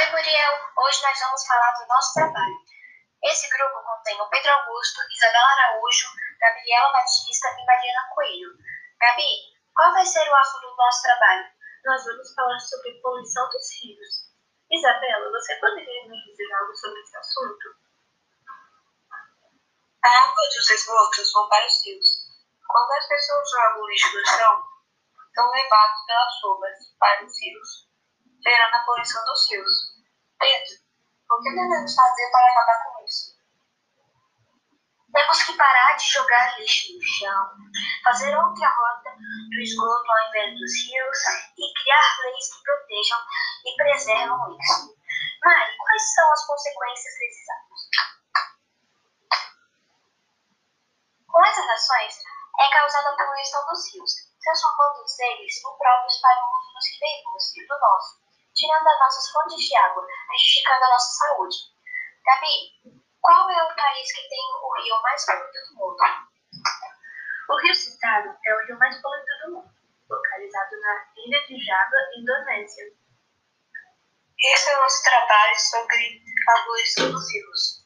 Oi, Muriel. Hoje nós vamos falar do nosso trabalho. Esse grupo contém o Pedro Augusto, Isabela Araújo, Gabriela Batista e Mariana Coelho. Gabi, qual vai ser o assunto do nosso trabalho? Nós vamos falar sobre poluição dos rios. Isabela, você poderia me dizer algo sobre esse assunto? A água dos esgotos vão para os rios. Quando as pessoas jogam lixo no chão, são levados pelas chuvas para os rios, gerando a poluição dos rios. Pedro, o que devemos fazer para acabar com isso? Temos que parar de jogar lixo no chão, fazer outra rota do esgoto ao invés dos rios e criar leis que protejam e preservam isso. Mari, quais são as consequências desses atos? Com essas ações, é causada a poluição dos rios. Transformando eles impróprios para o uso dos ribeirinhos e do nosso, tirando as nossas fontes de água, prejudicando a nossa saúde. Gabi, qual é o país que tem o rio mais poluído do mundo? O rio citado é o rio mais poluído do mundo, localizado na ilha de Java, Indonésia. Esse é o nosso trabalho sobre a poluição dos rios.